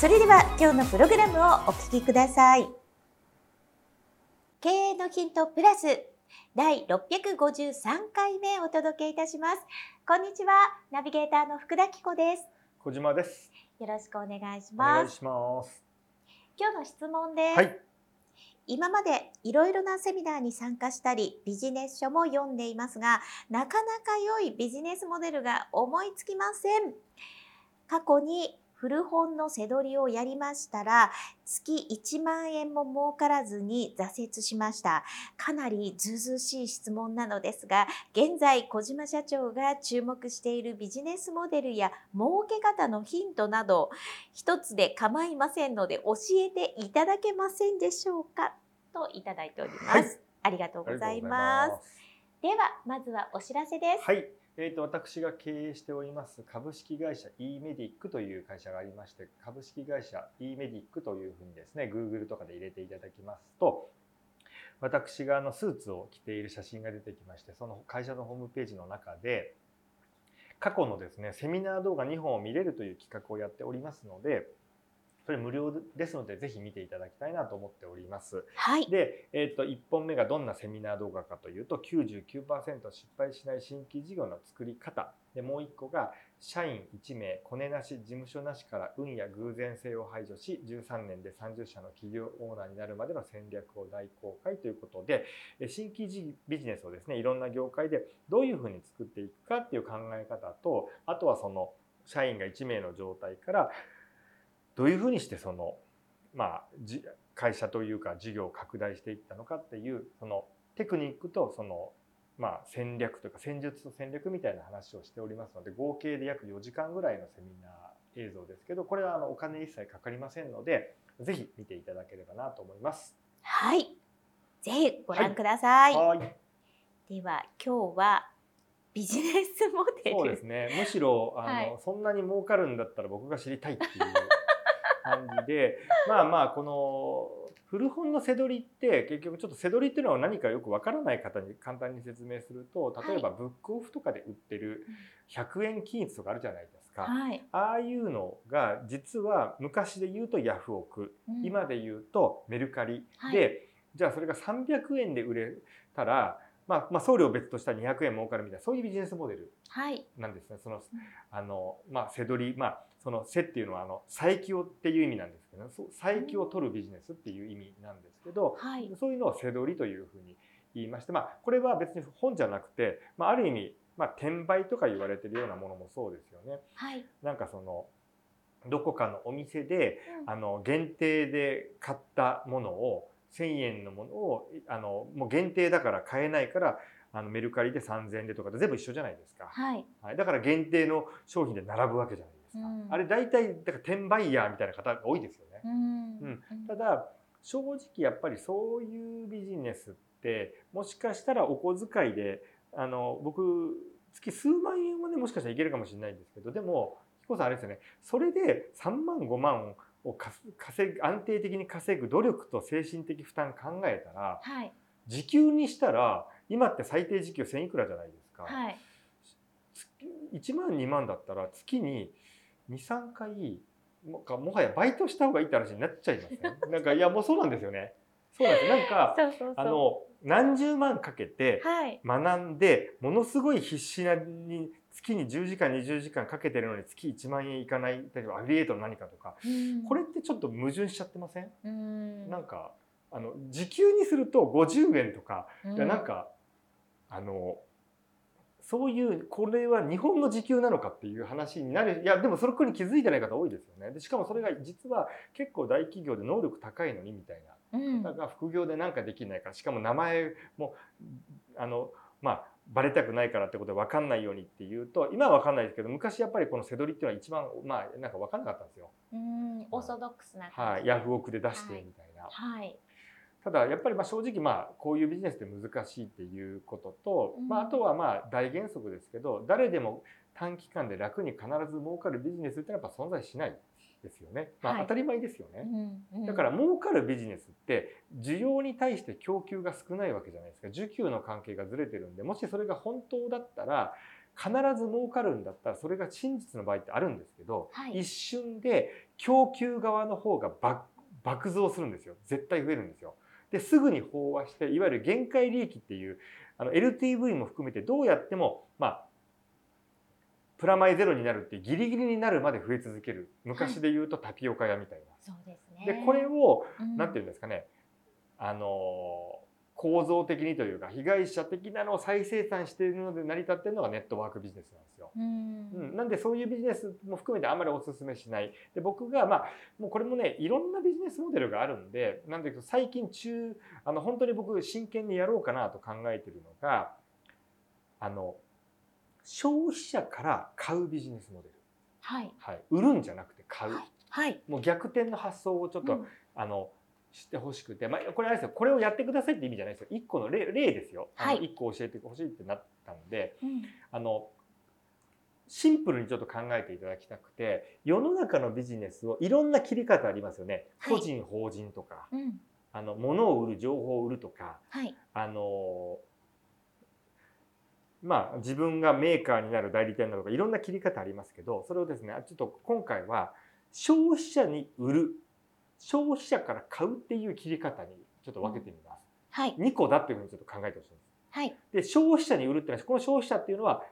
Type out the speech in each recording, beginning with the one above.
それでは今日のプログラムをお聞きください。経営のヒントプラス第653回目お届けいたします。こんにちはナビゲーターの福田紀子です。小島です。よろしくお願いしおます。願いします。今日の質問です、はい。今までいろいろなセミナーに参加したりビジネス書も読んでいますがなかなか良いビジネスモデルが思いつきません。過去に古本の背取りをやりましたら月1万円も儲からずに挫折しました。かなりずうずうしい質問なのですが現在小島社長が注目しているビジネスモデルや儲け方のヒントなど一つで構いませんので教えていただけませんでしょうか？といただいております、はい。ありがとうございありがとうございます。ではまずはお知らせです、はい、えー、と私が経営しております株式会社 e メディックという会社がありまして株式会社 e メディックというふうにですね Google とかで入れていただきますと私があのスーツを着ている写真が出てきましてその会社のホームページの中で過去のですねセミナー動画2本を見れるという企画をやっておりますのでそれ無料ですのでぜひ見ていただきたいなと思っております。はいで、えー、と1本目がどんなセミナー動画かというと99%失敗しない新規事業の作り方でもう1個が社員1名コネなし事務所なしから運や偶然性を排除し13年で30社の企業オーナーになるまでの戦略を大公開ということでえ新規事ビジネスをですねいろんな業界でどういうふうに作っていくかっていう考え方とあとはその社員が1名の状態からどういうふうにしてそのまあじ会社というか事業を拡大していったのかっていうそのテクニックとそのまあ戦略というか戦術と戦略みたいな話をしておりますので合計で約4時間ぐらいのセミナー映像ですけどこれはあのお金一切かかりませんのでぜひ見ていただければなと思います。はい。ぜひご覧ください、はい、では今日はビジネスモデル。そうですね。むしろあの、はい。そんなに儲かるんだったら僕が知りたいっていう感じで、まあまあこの古本の背取りって結局ちょっと背取りっていうのは何かよくわからない方に簡単に説明すると、例えばブックオフとかで売ってる100円均一とかあるじゃないですか。はい、ああいうのが実は昔で言うとヤフオク、うん。今で言うとメルカリ。はい。で、じゃあそれが300円で売れたら、まあ、まあ送料別としたら200円儲かるみたいなそういうビジネスモデルはい、なんですね。そのあのまあ背取りまあその背っていうのはあの佐伯をっていう意味なんですけど、そう佐伯を取るビジネスっていう意味なんですけど、はい、そういうのを背取りというふうに言いまして、まあこれは別に本じゃなくて、まあある意味まあ転売とか言われてるようなものもそうですよね。はい、なんかそのどこかのお店でうん。あの限定で買ったものを1,000円のものをあのもう限定だから買えないからあのメルカリで3,000円でとかで全部一緒じゃないですか。はい、はい、だから限定の商品で並ぶわけじゃないですか？うん。あれ大体だから転売ヤーみたいな方が多いですよね。うん。うん。ただ正直やっぱりそういうビジネスってもしかしたらお小遣いであの僕月数万円はねもしかしたらいけるかもしれないんですけどでも彦さんあれですよね。それで3万5万を稼ぐ安定的に稼ぐ努力と精神的負担考えたらはい、時給にしたら今って最低時給1000いくらじゃないですか。はい、月1万2万だったら月に23回もかもはやバイトした方がいいって話になっちゃいません？なんかいやもうそうなんですよね。そうなんです。なんか。あの何十万かけてはい、学んでものすごい必死なに月に10時間20時間かけてるのに月1万円いかない例えばアフィリエイトの何かとか。うん。これってちょっと矛盾しちゃってません？うん。なんかあの時給にすると50円とか。うん。なんかあのそういうこれは日本の時給なのかっていう話になる。いやでもそれこに気づいてない方多いですよね。でしかもそれが実は結構大企業で能力高いのにみたいうん。な方が副業でなんかできないか。らしかも名前もあのまあバレたくないからってことで分かんないようにっていうと今は分かんないですけど昔やっぱりこの背取りっていうのは一番まあなんか分かんなかったんですよ。うん。オーソドックスなはい、ヤフオクで出してみたいな、はいただやっぱりまあ正直まあこういうビジネスって難しいっていうことと、うん。まあ、あとはまあ大原則ですけど誰でも短期間で楽に必ず儲かるビジネスってのはやっぱ存在しないですよね、まあ、はい。当たり前ですよね、うんうん。だから儲かるビジネスって需要に対して供給が少ないわけじゃないですか。需給の関係がずれてるんでもしそれが本当だったら必ず儲かるんだったらそれが真実の場合ってあるんですけど、はい。一瞬で供給側の方が爆爆増するんですよ。絶対増えるんですよ。ですぐに飽和していわゆる限界利益っていうあの LTV も含めてどうやってもまあプラマイゼロになるってギリギリになるまで増え続ける。昔で言うとタピオカ屋みたいな。そうですね。でこれをうん。なんていうんですかね、あの構造的にというか被害者的なのを再生産しているので成り立っているのがネットワークビジネスなんですよ。うん。うん、なんでそういうビジネスも含めてあんまりお勧めしない。で僕がまあもうこれもねいろんなビジネスモデルがあるんでなんだけど最近中あの本当に僕真剣にやろうかなと考えてるのがあの消費者から買うビジネスモデル、はい。はい、売るんじゃなくて買う、はい。もう逆転の発想をちょっと、うん。あの知ってほしくて、まあ、これあれですよ。これをやってくださいって意味じゃないですよ。一個の例例ですよ。あのはい一個教えてほしいってなったのでうん。あのシンプルにちょっと考えていただきたくて世の中のビジネスをいろんな切り方ありますよね、はい。個人法人とかうん。あの物を売る情報を売るとかはい。あのまあ自分がメーカーになる代理店なのかいろんな切り方ありますけどそれをですねちょっと今回は消費者に売る消費者から買うっていう切り方にちょっと分けてみます。はい。2個だっていうふうにちょっと考えてほしいんです。はい。で消費者に売るっていうのはこの消費者っていうのは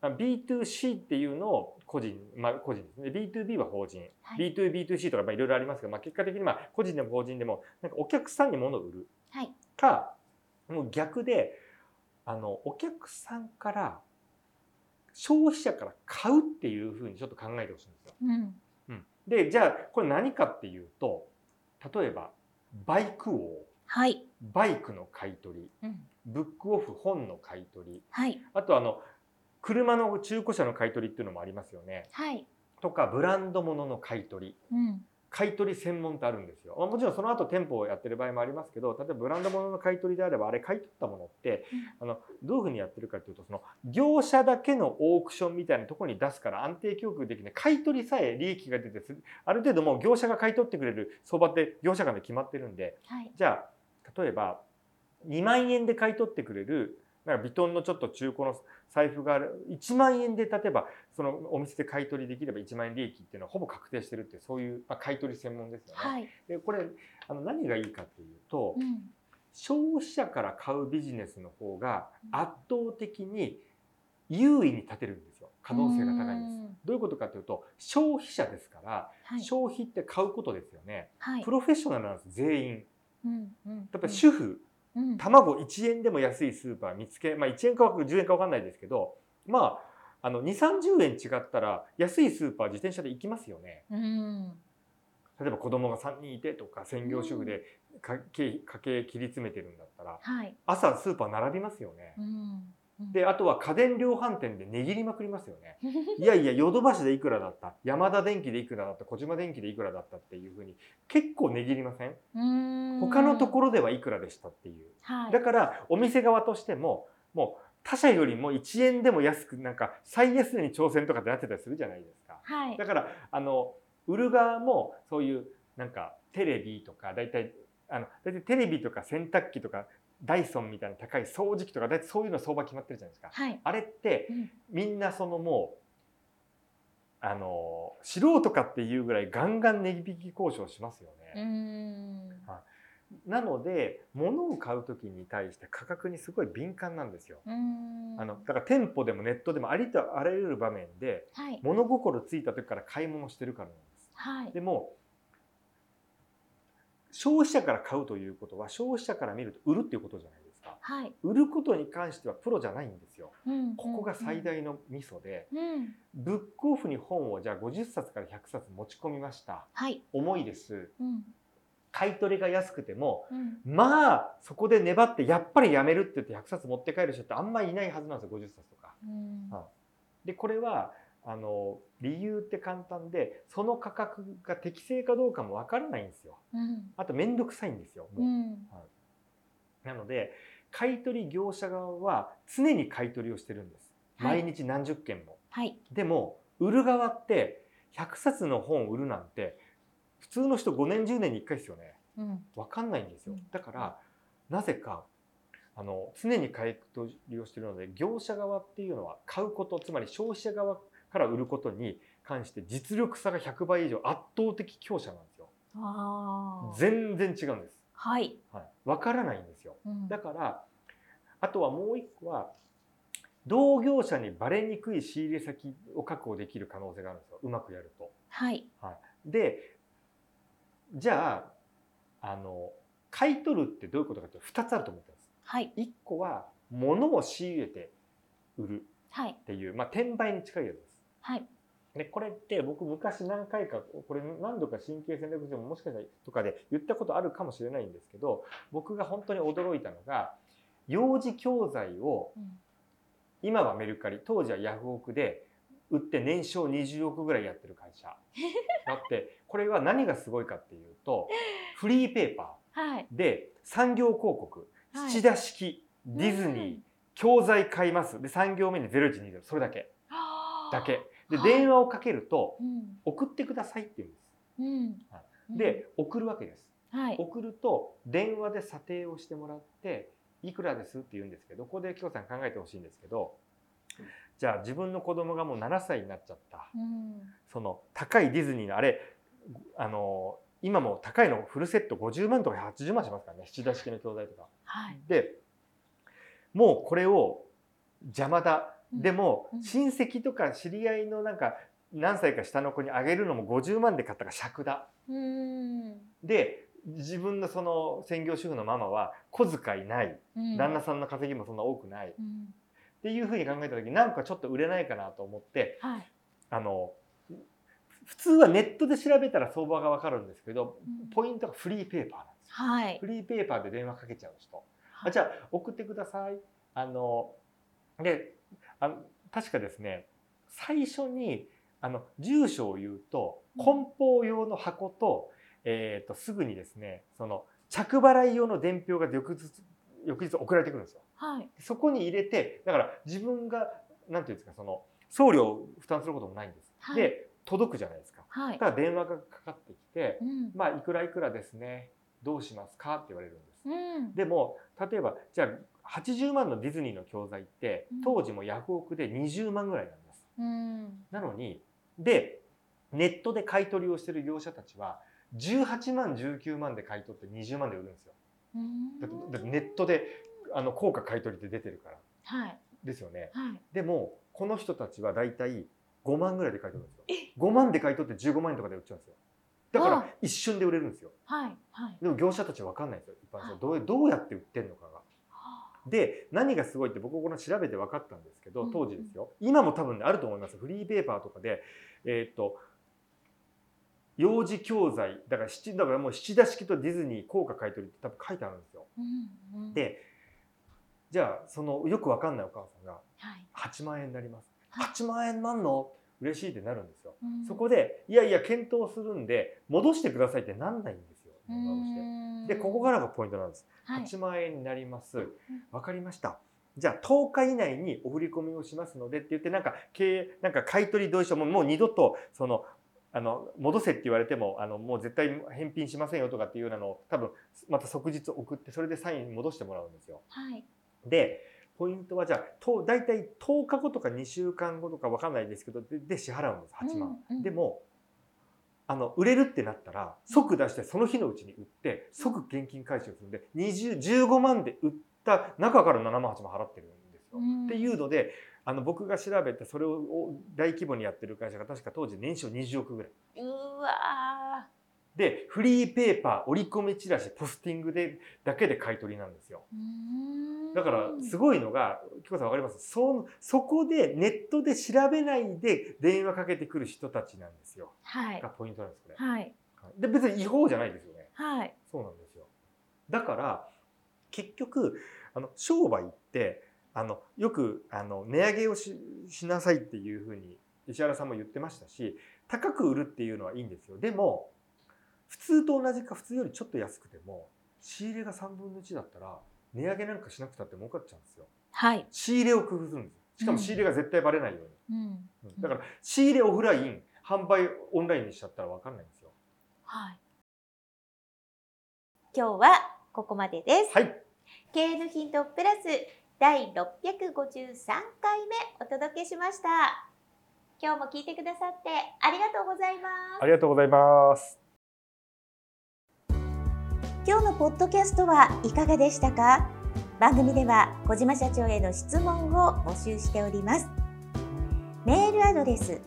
あ B2C っていうのを個人、まあ、個人ですね。B2B は法人、はい。B2B2C とかまあいろいろありますけど、まあ、結果的にまあ個人でも法人でもなんかお客さんに物を売る。はい。かもう逆であのお客さんから消費者から買うっていうふうにちょっと考えてほしいんですよ。うんうん、でじゃあこれ何かっていうと例えばバイク王はい。バイクの買い取りうん。ブックオフ本の買い取りはい。あとあの車の中古車の買い取りっていうのもありますよね。はい。とかブランド物の買い取り。うん買い取り専門ってあるんですよ。まあもちろんその後店舗をやってる場合もありますけど例えばブランド物の買い取りであればあれ買い取ったものって、あのどういうふうにやってるかというとその業者だけのオークションみたいなところに出すから安定供給できない。買い取りさえ利益が出てすある程度もう業者が買い取ってくれる相場って業者間で決まってるんではい。じゃあ例えば2万円で買い取ってくれるなんかビトンのちょっと中古の財布がある。1万円で例えばそのお店で買い取りできれば1万円利益っていうのはほぼ確定してるってそういう、まあ、買い取り専門ですよね。はい。でこれあの何がいいかっていうと、うん。消費者から買うビジネスの方が圧倒的に優位に立てるんですよ。可能性が高いんです。うん。どういうことかというと消費者ですから、はい。消費って買うことですよね。はい。プロフェッショナルなんです全員。うんうんやっぱり主婦、うん。卵1円でも安いスーパー見つけ、まあ、1円か10円か分かんないですけどまああの2 3 0円違ったら安いスーパー自転車で行きますよね。うん。例えば子供が3人いてとか専業主婦で家計家計切り詰めてるんだったらはい。朝スーパー並びますよね。うんうんであとは家電量販店で値切りまくりますよね。いやいやヨドバシでいくらだった？山田電機でいくらだった？小島電機でいくらだったっていうふうに結構値切りません？他のところではいくらでしたっていう。はい。だからお店側としてももう他社よりも1円でも安くなんか最安値に挑戦とかってなってたりするじゃないですか。はい。だからあの売る側もそういうなんかテレビとか大体あの大体テレビとか洗濯機とかダイソンみたいな高い掃除機とか大体そういうの相場決まってるじゃないですか。はいあれってうんみんなそのもうあの素人かっていうぐらいガンガン値引き交渉しますようね。んなので物を買う時に対して価格にすごい敏感なんですよ。うんあのだから店舗でもネットでもありとあらゆる場面ではい物心ついた時から買い物してるからなんです。はいでも消費者から買うということは消費者から見ると売るっていうことじゃないですか。はい売ることに関してはプロじゃないんですよ。うんここが最大のミソで、うんブックオフに本をじゃあ50冊から100冊持ち込みました。はい重いです。うん買い取りが安くても、うんまあそこで粘ってやっぱりやめるって言って100冊持って帰る人ってあんまりいないはずなんですよ50冊とか。うんでこれはあの理由って簡単でその価格が適正かどうかもわからないんですよ。うんあと面倒くさいんですよ。もううんなので買い取り業者側は常に買い取りをしてるんです。はい毎日何十件も。はいでも売る側って100冊の本を売るなんて普通の人5年10年に1回ですよね。うん分かんないんですようん。だからなぜかあの常に買い取りをしているので業者側っていうのは買うことつまり消費者側から売ることに関して実力差が100倍以上圧倒的強者なんですよ。全然違うんです。はいはい、分からないんですよ。うんだからあとはもう一個は同業者にバレにくい仕入れ先を確保できる可能性があるんですようまくやると。はいでじゃああの買い取るってどういうことかというと2つあると思ってます。はい1個は物を仕入れて売るはいっていう、まあ、転売に近いやつです。はい。でこれって僕昔何回かこれ何度か神経戦略上ももしかしたらとかで言ったことあるかもしれないんですけど僕が本当に驚いたのが幼児教材をうん。今はメルカリ当時はヤフオクで売って年商20億ぐらいやってる会社。だってこれは何がすごいかっていうとフリーペーパはい。ーで産業広告。はい。土田式ディズニー。うん。教材買います。で3行目に0120それだけだけ。ではい。電話をかけるとうん。送ってくださいって言うんです。で送るわけです。はい。送ると電話で査定をしてもらっていくらですって言うんですけどここで京さん考えてほしいんですけどじゃあ自分の子供がもう7歳になっちゃった。うん。その高いディズニーのあれあの今も高いのフルセット50万とか80万しますからね。七田式の教材とか。はい。でもうこれを邪魔だ。うんでもうん。親戚とか知り合いのなんか何歳か下の子にあげるのも50万で買ったから尺だ。うん。で自分のその専業主婦のママは小遣いない。うん。旦那さんの稼ぎもそんな多くない。っうん。ていうふうに考えた時なんかちょっと売れないかなと思ってはい。あの普通はネットで調べたら相場が分かるんですけどうん。ポイントがフリーペーパーなんですよ。はい。フリーペーパーで電話かけちゃう人。はい。あじゃあ送ってください。あのであの確かですね最初にあの住所を言うとうん梱包用の箱と,、えー、とすぐにですねその着払い用の伝票が翌日翌日送られてくるんですよ。はいそこに入れてだから自分がなんていうんですかその送料を負担することもないんです。はいで届くじゃないですか。はいただ電話がかかってきてうん「まあいくらいくらですねどうしますか?」って言われるんです。うんでも例えばじゃあ80万のディズニーの教材ってうん当時もヤフオクで20万ぐらいなんです。うんなのにでネットで買い取りをしてる業者たちは18万19万で買い取って20万で売るんですよ。うんだってネットであの高価買い取りって出てるからはいですよね。はいでもこの人たちはだいたい5万ぐらいで買い取るんですよ。5万で買い取って15万円とかで売っちゃうんですよ。だから一瞬で売れるんですよ。はいはいでも業者たちは分かんないんですよ一般の人どうどうやって売ってんのかが。で何がすごいって僕この調べて分かったんですけどうん。当時ですよ。今も多分ねあると思います。フリーペーパーとかでえっ、と幼児教材だから七だからもう七田式とディズニー効果買い取りって多分書いてあるんですよ。うんうん。でじゃあそのよく分かんないお母さんがはい。8万円になります。はい。8万円なんの？嬉しいってなるんですよ。うん。そこでいやいや検討するんで戻してくださいってなんないんですでここからがポイントなんです。はい8万円になります。わかりました。じゃあ10日以内にお振り込みをしますのでって言ってなんか経営なんか買い取り同意書ももう二度とそのあの戻せって言われてもあのもう絶対返品しませんよとかっていうようなのを多分また即日送ってそれでサイン戻してもらうんですよ。はいでポイントはじゃあと大体10日後とか2週間後とかわかんないですけどでで支払うんです8万。うんうんでもあの売れるってなったら即出してその日のうちに売って即現金回収するんで20 15万で売った中から7万8万払ってるんですよ。うんっていうのであの僕が調べてそれを大規模にやってる会社が確か当時年商20億ぐらいうわでフリーペーパー折り込みチラシポスティングでだけで買い取りなんですよ。だからすごいのが、キコさんわかります？そそこでネットで調べないで電話かけてくる人たちなんですよ。はいがポイントなんですこれ。はいで別に違法じゃないですよね。はいそうなんですよ。だから結局あの商売ってあのよくあの値上げをししなさいっていうふうに石原さんも言ってましたし高く売るっていうのはいいんですよでも普通と同じか普通よりちょっと安くても仕入れが3分の1だったら値上げなんかしなくたって儲かっちゃうんですよはい。仕入れを工夫するんですよしかも仕入れが絶対バレないように、うん。うんだから仕入れオフライン販売オンラインにしちゃったら分かんないんですよはい。今日はここまでです。はい経営のヒントプラス第653回目お届けしました。今日も聞いてくださってありがとうございます。ありがとうございます今日のポッドキャストはいかがでしたか？番組では小島社長への質問を募集しております。メールアドレス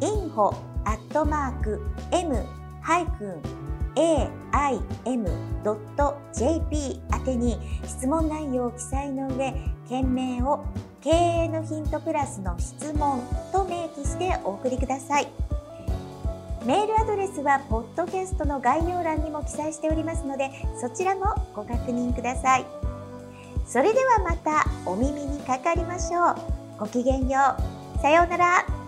info m-aim.jp 宛てに質問内容を記載の上件名を経営のヒントプラスの質問と明記してお送りください。メールアドレスはポッドキャストの概要欄にも記載しておりますのでそちらもご確認ください。それではまたお耳にかかりましょう。ごきげんよう。さようなら。